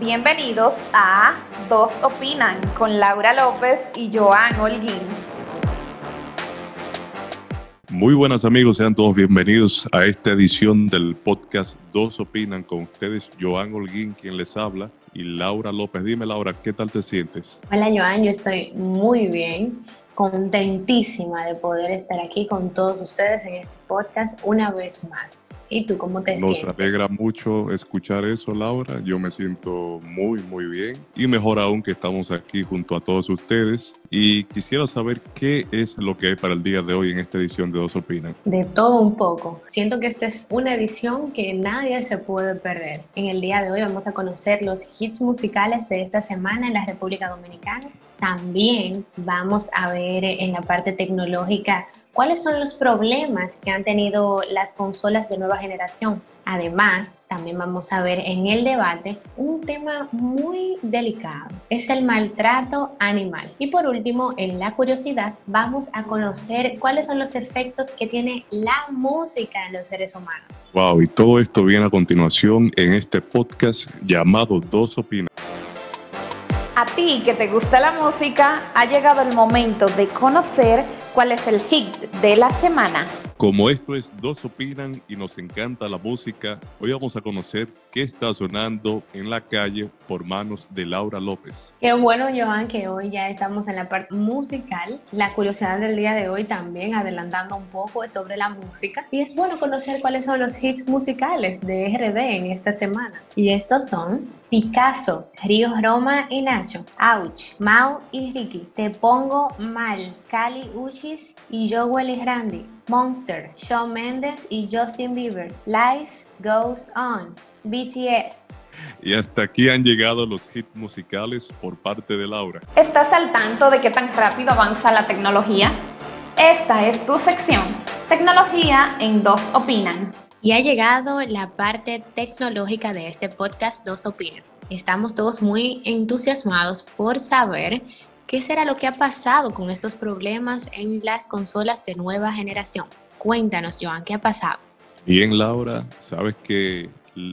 Bienvenidos a Dos Opinan con Laura López y Joan Holguín. Muy buenas amigos, sean todos bienvenidos a esta edición del podcast Dos Opinan con ustedes, Joan Holguín, quien les habla, y Laura López. Dime Laura, ¿qué tal te sientes? Hola Joan, yo estoy muy bien contentísima de poder estar aquí con todos ustedes en este podcast una vez más. ¿Y tú cómo te sientes? Nos alegra mucho escuchar eso, Laura. Yo me siento muy, muy bien. Y mejor aún que estamos aquí junto a todos ustedes. Y quisiera saber qué es lo que hay para el día de hoy en esta edición de Dos Opinan. De todo un poco. Siento que esta es una edición que nadie se puede perder. En el día de hoy vamos a conocer los hits musicales de esta semana en la República Dominicana. También vamos a ver en la parte tecnológica cuáles son los problemas que han tenido las consolas de nueva generación. Además, también vamos a ver en el debate un tema muy delicado, es el maltrato animal. Y por último, en la curiosidad, vamos a conocer cuáles son los efectos que tiene la música en los seres humanos. Wow, y todo esto viene a continuación en este podcast llamado Dos Opiniones. A ti que te gusta la música, ha llegado el momento de conocer cuál es el hit de la semana. Como esto es Dos Opinan y nos encanta la música, hoy vamos a conocer qué está sonando en la calle por manos de Laura López. Qué bueno, Joan, que hoy ya estamos en la parte musical. La curiosidad del día de hoy también, adelantando un poco, es sobre la música. Y es bueno conocer cuáles son los hits musicales de RD en esta semana. Y estos son Picasso, Río Roma y Nacho, Ouch, Mau y Ricky, Te Pongo Mal, Cali Uchis y Joel y Randy, Monster, Shawn Mendes y Justin Bieber, Life Goes On, BTS. Y hasta aquí han llegado los hits musicales por parte de Laura. ¿Estás al tanto de qué tan rápido avanza la tecnología? Esta es tu sección, Tecnología en Dos Opinan. Y ha llegado la parte tecnológica de este podcast Dos Opinan. Estamos todos muy entusiasmados por saber qué será lo que ha pasado con estos problemas en las consolas de nueva generación. Cuéntanos, Joan, ¿qué ha pasado? Bien, Laura, sabes que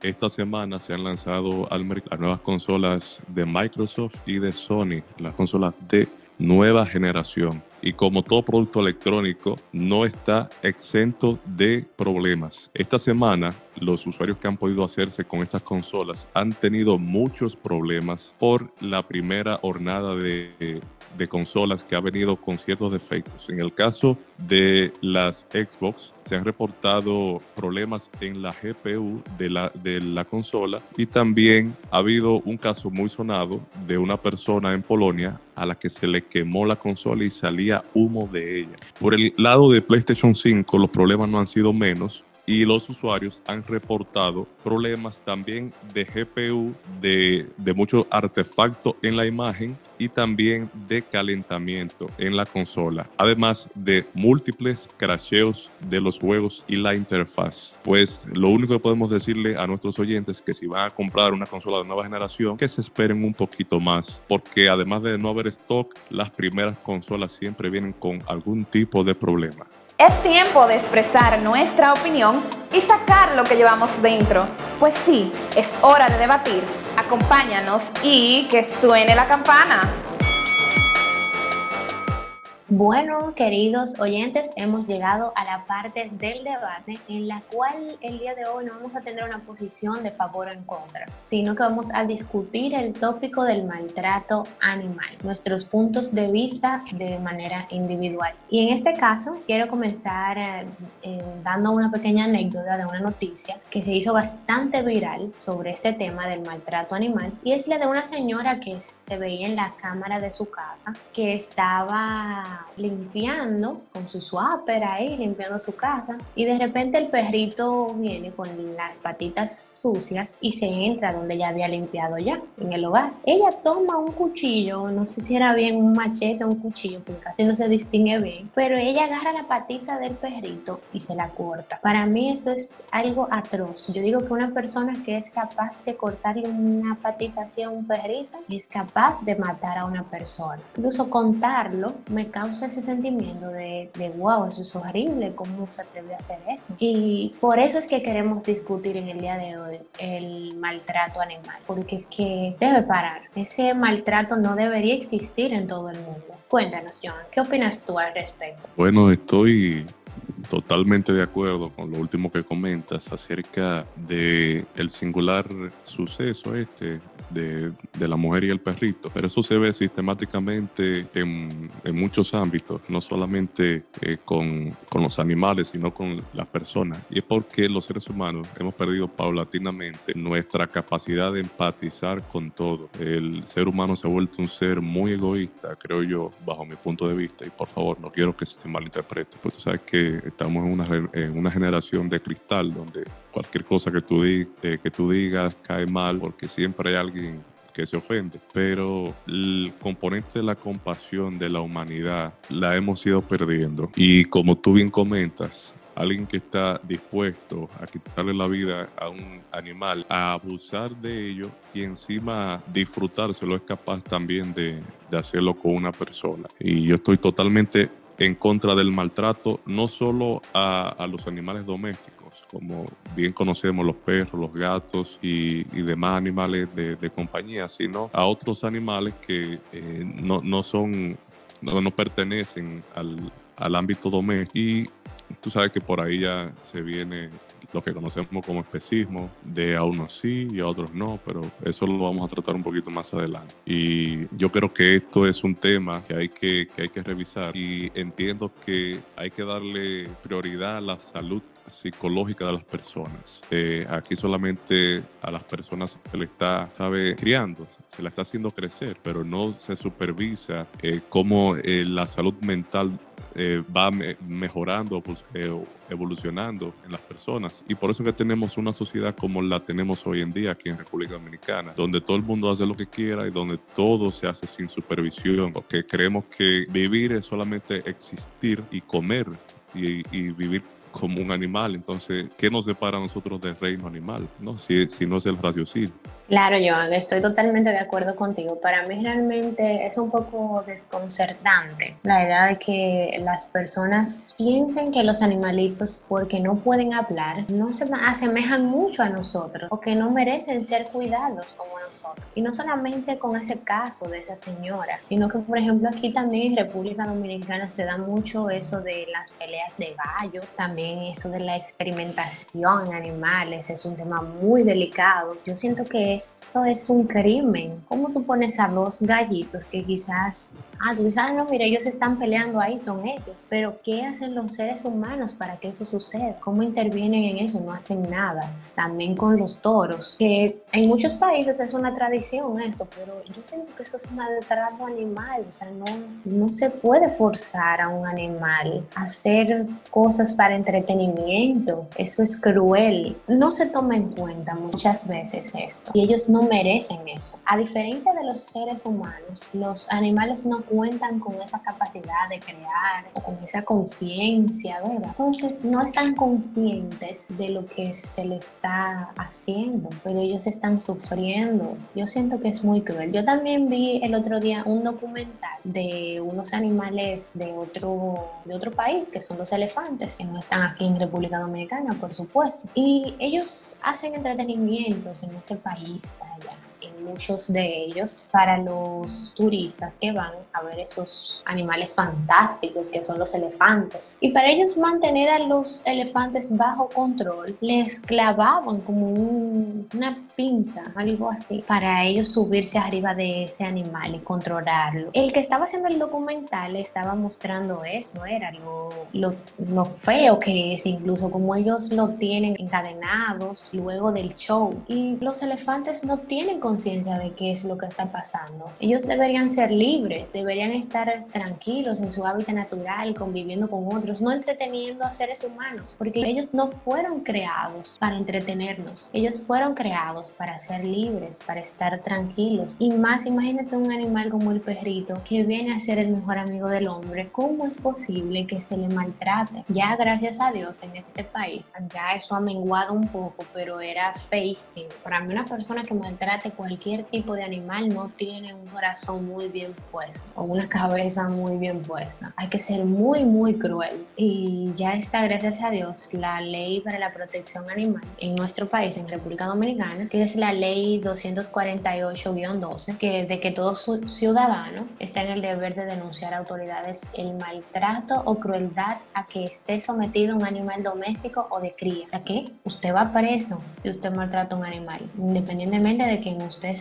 esta semana se han lanzado al las nuevas consolas de Microsoft y de Sony, las consolas de nueva generación y como todo producto electrónico no está exento de problemas. Esta semana los usuarios que han podido hacerse con estas consolas han tenido muchos problemas por la primera hornada de, de consolas que ha venido con ciertos defectos. En el caso de las Xbox, se han reportado problemas en la GPU de la, de la consola y también ha habido un caso muy sonado de una persona en Polonia a la que se le quemó la consola y salía humo de ella. Por el lado de PlayStation 5, los problemas no han sido menos y los usuarios han reportado problemas también de GPU, de, de muchos artefactos en la imagen y también de calentamiento en la consola, además de múltiples crasheos de los juegos y la interfaz. Pues lo único que podemos decirle a nuestros oyentes es que si van a comprar una consola de nueva generación, que se esperen un poquito más, porque además de no haber stock, las primeras consolas siempre vienen con algún tipo de problema. Es tiempo de expresar nuestra opinión y sacar lo que llevamos dentro. Pues sí, es hora de debatir. Acompáñanos y que suene la campana. Bueno, queridos oyentes, hemos llegado a la parte del debate en la cual el día de hoy no vamos a tener una posición de favor o en contra, sino que vamos a discutir el tópico del maltrato animal, nuestros puntos de vista de manera individual. Y en este caso, quiero comenzar eh, eh, dando una pequeña anécdota de una noticia que se hizo bastante viral sobre este tema del maltrato animal y es la de una señora que se veía en la cámara de su casa que estaba limpiando con su swapper ahí, limpiando su casa. Y de repente el perrito viene con las patitas sucias y se entra donde ya había limpiado ya, en el hogar. Ella toma un cuchillo, no sé si era bien un machete o un cuchillo, porque casi no se distingue bien, pero ella agarra la patita del perrito y se la corta. Para mí eso es algo atroz. Yo digo que una persona que es capaz de cortarle una patita así a un perrito es capaz de matar a una persona. Incluso contarlo me causa ese sentimiento de, de wow, eso es horrible, ¿cómo se atrevió a hacer eso? Y por eso es que queremos discutir en el día de hoy el maltrato animal, porque es que debe parar. Ese maltrato no debería existir en todo el mundo. Cuéntanos, John, ¿qué opinas tú al respecto? Bueno, estoy totalmente de acuerdo con lo último que comentas acerca de el singular suceso este de, la mujer y el perrito, pero eso se ve sistemáticamente en, muchos ámbitos, no solamente eh, con, con, los animales, sino con las personas. Y es porque los seres humanos hemos perdido paulatinamente nuestra capacidad de empatizar con todo. El ser humano se ha vuelto un ser muy egoísta, creo yo, bajo mi punto de vista, y por favor, no quiero que se malinterprete, porque tú sabes que estamos en una, en una generación de cristal donde cualquier cosa que tú, eh, que tú digas cae mal porque siempre hay alguien que se ofende, pero el componente de la compasión de la humanidad la hemos ido perdiendo. Y como tú bien comentas, alguien que está dispuesto a quitarle la vida a un animal, a abusar de ello y encima disfrutárselo, es capaz también de, de hacerlo con una persona. Y yo estoy totalmente en contra del maltrato, no solo a, a los animales domésticos, como bien conocemos los perros, los gatos y, demás animales de, compañía, sino a otros animales que eh, no, no, son, no, no pertenecen al, al ámbito doméstico. Y tú sabes que por ahí ya se viene lo que conocemos como especismo, de a unos sí y a otros no, pero eso lo vamos a tratar un poquito más adelante. Y yo creo que esto es un tema que hay que, que hay que revisar y entiendo que hay que darle prioridad a la salud psicológica de las personas. Eh, aquí solamente a las personas se le está, sabe, criando, se la está haciendo crecer, pero no se supervisa eh, cómo eh, la salud mental va mejorando, pues, evolucionando en las personas. Y por eso que tenemos una sociedad como la tenemos hoy en día aquí en República Dominicana, donde todo el mundo hace lo que quiera y donde todo se hace sin supervisión, porque creemos que vivir es solamente existir y comer y, y vivir como un animal. Entonces, ¿qué nos separa a nosotros del reino animal? ¿no? Si, si no es el raciocinio. Claro, Joan, estoy totalmente de acuerdo contigo. Para mí realmente es un poco desconcertante la idea de que las personas piensen que los animalitos, porque no pueden hablar, no se asemejan mucho a nosotros o que no merecen ser cuidados como nosotros. Y no solamente con ese caso de esa señora, sino que, por ejemplo, aquí también en República Dominicana se da mucho eso de las peleas de gallo, también eso de la experimentación en animales, es un tema muy delicado. Yo siento que eso es un crimen. ¿Cómo tú pones a dos gallitos que quizás, ah, tú dices, ah, no, mira, ellos están peleando ahí, son ellos, pero ¿qué hacen los seres humanos para que eso suceda? ¿Cómo intervienen en eso? No hacen nada. También con los toros, que en muchos países es una tradición esto, pero yo siento que eso es maltrato animal, o sea, no, no se puede forzar a un animal a hacer cosas para entretenimiento, eso es cruel. No se toma en cuenta muchas veces esto y ellos no merecen eso. A diferencia de los seres humanos, los animales no cuentan con esa capacidad de crear o con esa conciencia, ¿verdad? Entonces no están conscientes de lo que se les está haciendo, pero ellos están sufriendo. Yo siento que es muy cruel. Yo también vi el otro día un documental de unos animales de otro, de otro país, que son los elefantes, que no están aquí en República Dominicana, por supuesto. Y ellos hacen entretenimientos en ese país para allá en muchos de ellos para los turistas que van a ver esos animales fantásticos que son los elefantes. Y para ellos mantener a los elefantes bajo control, les clavaban como una pinza, algo así, para ellos subirse arriba de ese animal y controlarlo. El que estaba haciendo el documental estaba mostrando eso, era lo, lo, lo feo que es, incluso como ellos lo tienen encadenados luego del show. Y los elefantes no tienen conciencia de qué es lo que está pasando. Ellos deberían ser libres, deberían estar tranquilos en su hábitat natural, conviviendo con otros, no entreteniendo a seres humanos, porque ellos no fueron creados para entretenernos, ellos fueron creados para ser libres, para estar tranquilos. Y más, imagínate un animal como el perrito que viene a ser el mejor amigo del hombre. ¿Cómo es posible que se le maltrate? Ya gracias a Dios en este país, ya eso ha menguado un poco, pero era facing. Para mí una persona que maltrate cualquier cualquier tipo de animal no tiene un corazón muy bien puesto o una cabeza muy bien puesta. Hay que ser muy, muy cruel. Y ya está, gracias a Dios, la ley para la protección animal en nuestro país, en República Dominicana, que es la ley 248-12, que de que todo ciudadano está en el deber de denunciar a autoridades el maltrato o crueldad a que esté sometido un animal doméstico o de cría. O sea que usted va preso si usted maltrata a un animal, independientemente de quién usted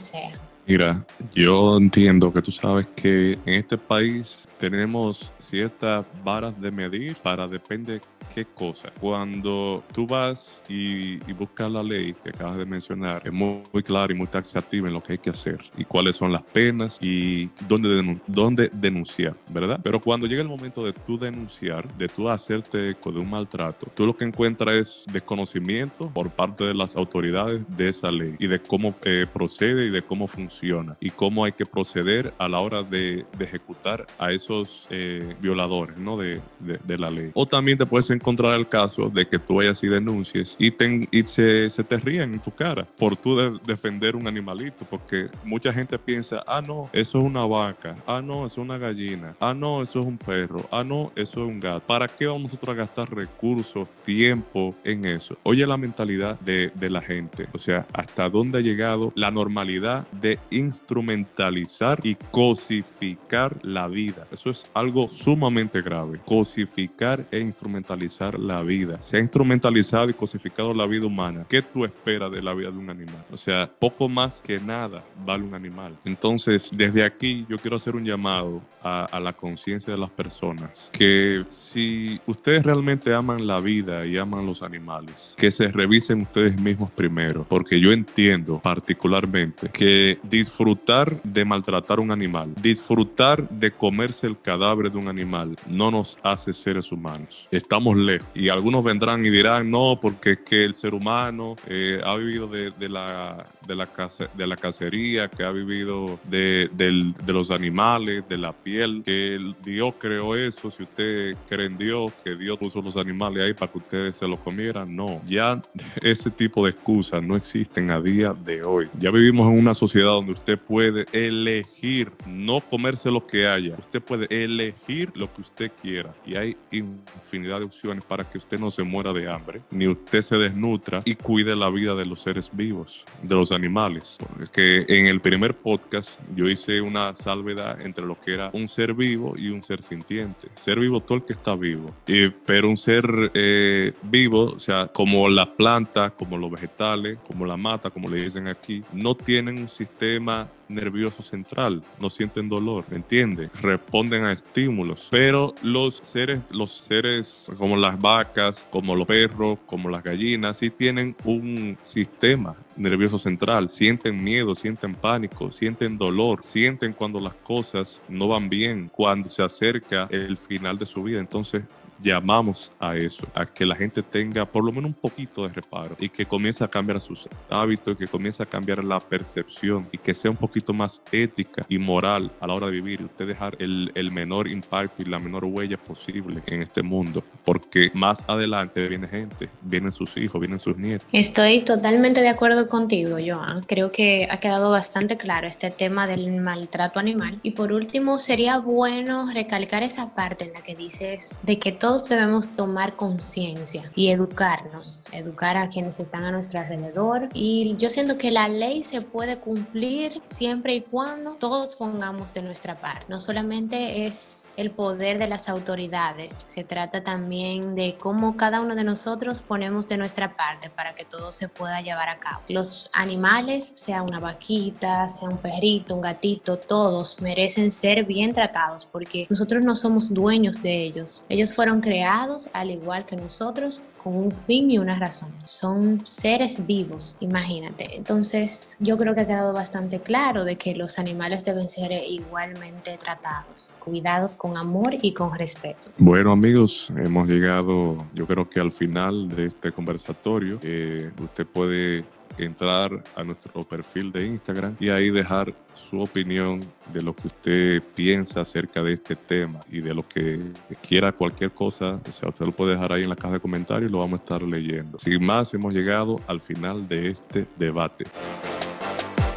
Mira, yo entiendo que tú sabes que en este país tenemos ciertas varas de medir para depende qué cosa. Cuando tú vas y, buscas la ley que acabas de mencionar, es muy, clara y muy taxativa en lo que hay que hacer y cuáles son las penas y dónde, dónde denunciar, ¿verdad? Pero cuando llega el momento de tú denunciar, de tú hacerte eco de un maltrato, tú lo que encuentras es desconocimiento por parte de las autoridades de esa ley y de cómo eh, procede y de cómo funciona y cómo hay que proceder a la hora de, ejecutar a esos eh, violadores, ¿no? De, de, la ley. O también te puedes encontrar el caso de que tú vayas y denuncies y, y se, se, te ríen en tu cara por tú defender un animalito, porque mucha gente piensa, ah, no, eso es una vaca, ah, no, eso es una gallina, ah, no, eso es un perro, ah, no, eso es un gato. ¿Para qué vamos nosotros a gastar recursos, tiempo en eso? Oye la mentalidad de, de la gente, o sea, hasta dónde ha llegado la normalidad de instrumentalizar y cosificar la vida. Eso es algo sumamente grave. Cosificar e instrumentalizar la vida. Se ha instrumentalizado y cosificado la vida humana. ¿Qué tú esperas de la vida de un animal? O sea, poco más que nada vale un animal. Entonces, desde aquí yo quiero hacer un llamado a, a la conciencia de las personas. Que si ustedes realmente aman la vida y aman los animales, que se revisen ustedes mismos primero. Porque yo entiendo particularmente que disfrutar de maltratar un animal, disfrutar de comerse el cadáver de un animal, no nos hace seres humanos. Estamos Y algunos vendrán y dirán, no, porque es que el ser humano eh, ha vivido de, la, de, la de la cacería, que ha vivido de, de, los animales, de la piel, que Dios creó eso. Si usted cree en Dios, que Dios puso los animales ahí para que ustedes se los comieran, no. Ya ese tipo de excusas no existen a día de hoy. Ya vivimos en una sociedad donde usted puede elegir no comerse lo que haya. Usted puede elegir lo que usted quiera. Y hay infinidad de opciones para que usted no se muera de hambre, ni usted se desnutra y cuide la vida de los seres vivos, de los animales. Porque en el primer podcast yo hice una salvedad entre lo que era un ser vivo y un ser sintiente. Ser vivo todo el que está vivo, y, pero un ser eh, vivo, o sea, como las plantas, como los vegetales, como la mata, como le dicen aquí, no tienen un sistema nervioso central, no sienten dolor, ¿me entiende? Responden a estímulos, pero los seres, los seres como las vacas, como los perros, como las gallinas, sí tienen un sistema nervioso central, sienten miedo, sienten pánico, sienten dolor, sienten cuando las cosas no van bien, cuando se acerca el final de su vida. Entonces, llamamos a eso, a que la gente tenga por lo menos un poquito de reparo y que comience a cambiar sus hábitos, que comience a cambiar la percepción y que sea un poquito más ética y moral a la hora de vivir. Usted dejar el, el menor impacto y la menor huella posible en este mundo, porque más adelante viene gente, vienen sus hijos, vienen sus nietos. Estoy totalmente de acuerdo contigo, Joan. Creo que ha quedado bastante claro este tema del maltrato animal. Y por último, sería bueno recalcar esa parte en la que dices de que todo todos debemos tomar conciencia y educarnos, educar a quienes están a nuestro alrededor. Y yo siento que la ley se puede cumplir siempre y cuando todos pongamos de nuestra parte. No solamente es el poder de las autoridades, se trata también de cómo cada uno de nosotros ponemos de nuestra parte para que todo se pueda llevar a cabo. Los animales, sea una vaquita, sea un perrito, un gatito, todos merecen ser bien tratados porque nosotros no somos dueños de ellos. Ellos fueron creados al igual que nosotros con un fin y una razón. Son seres vivos, imagínate. Entonces yo creo que ha quedado bastante claro de que los animales deben ser igualmente tratados, cuidados con amor y con respeto. Bueno amigos, hemos llegado yo creo que al final de este conversatorio. Eh, usted puede entrar a nuestro perfil de Instagram y ahí dejar su opinión de lo que usted piensa acerca de este tema y de lo que quiera cualquier cosa, o sea, usted lo puede dejar ahí en la caja de comentarios y lo vamos a estar leyendo. Sin más, hemos llegado al final de este debate.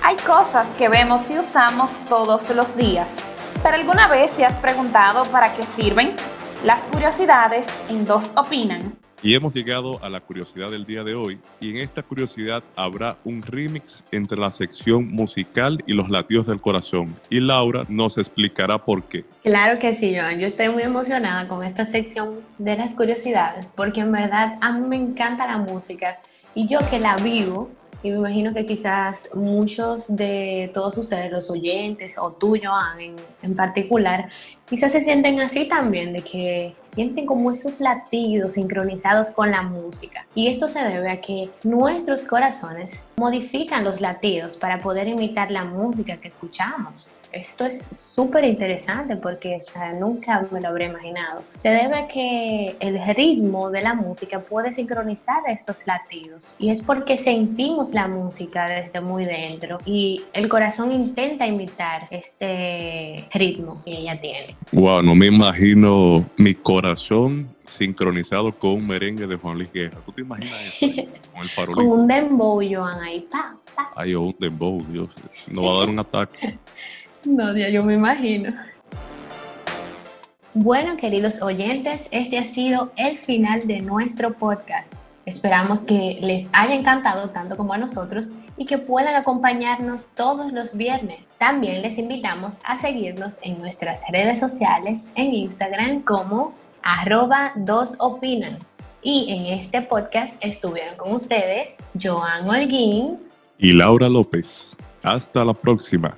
Hay cosas que vemos y usamos todos los días. ¿Pero alguna vez te has preguntado para qué sirven? Las curiosidades en dos opinan. Y hemos llegado a la curiosidad del día de hoy y en esta curiosidad habrá un remix entre la sección musical y los latidos del corazón. Y Laura nos explicará por qué. Claro que sí, Joan. Yo estoy muy emocionada con esta sección de las curiosidades porque en verdad a mí me encanta la música y yo que la vivo y me imagino que quizás muchos de todos ustedes, los oyentes o tú, Joan, en, en, particular, quizás se sienten así también, de que sienten como esos latidos sincronizados con la música. Y esto se debe a que nuestros corazones modifican los latidos para poder imitar la música que escuchamos esto es súper interesante porque nunca me lo habría imaginado. Se debe a que el ritmo de la música puede sincronizar estos latidos y es porque sentimos la música desde muy dentro y el corazón intenta imitar este ritmo que ella tiene. Wow, no me imagino mi corazón sincronizado con un merengue de Juan Luis Guerra. ¿Tú te imaginas eso? con el farolito. Con un dembow, Joan, ahí, pa, pa. Ay, un dembow, Dios. No va a dar un ataque. No, ya yo me imagino. Bueno, queridos oyentes, este ha sido el final de nuestro podcast. Esperamos que les haya encantado tanto como a nosotros y que puedan acompañarnos todos los viernes. También les invitamos a seguirnos en nuestras redes sociales en Instagram como arroba dos opinan. Y en este podcast estuvieron con ustedes Joan Holguín y Laura López. Hasta la próxima.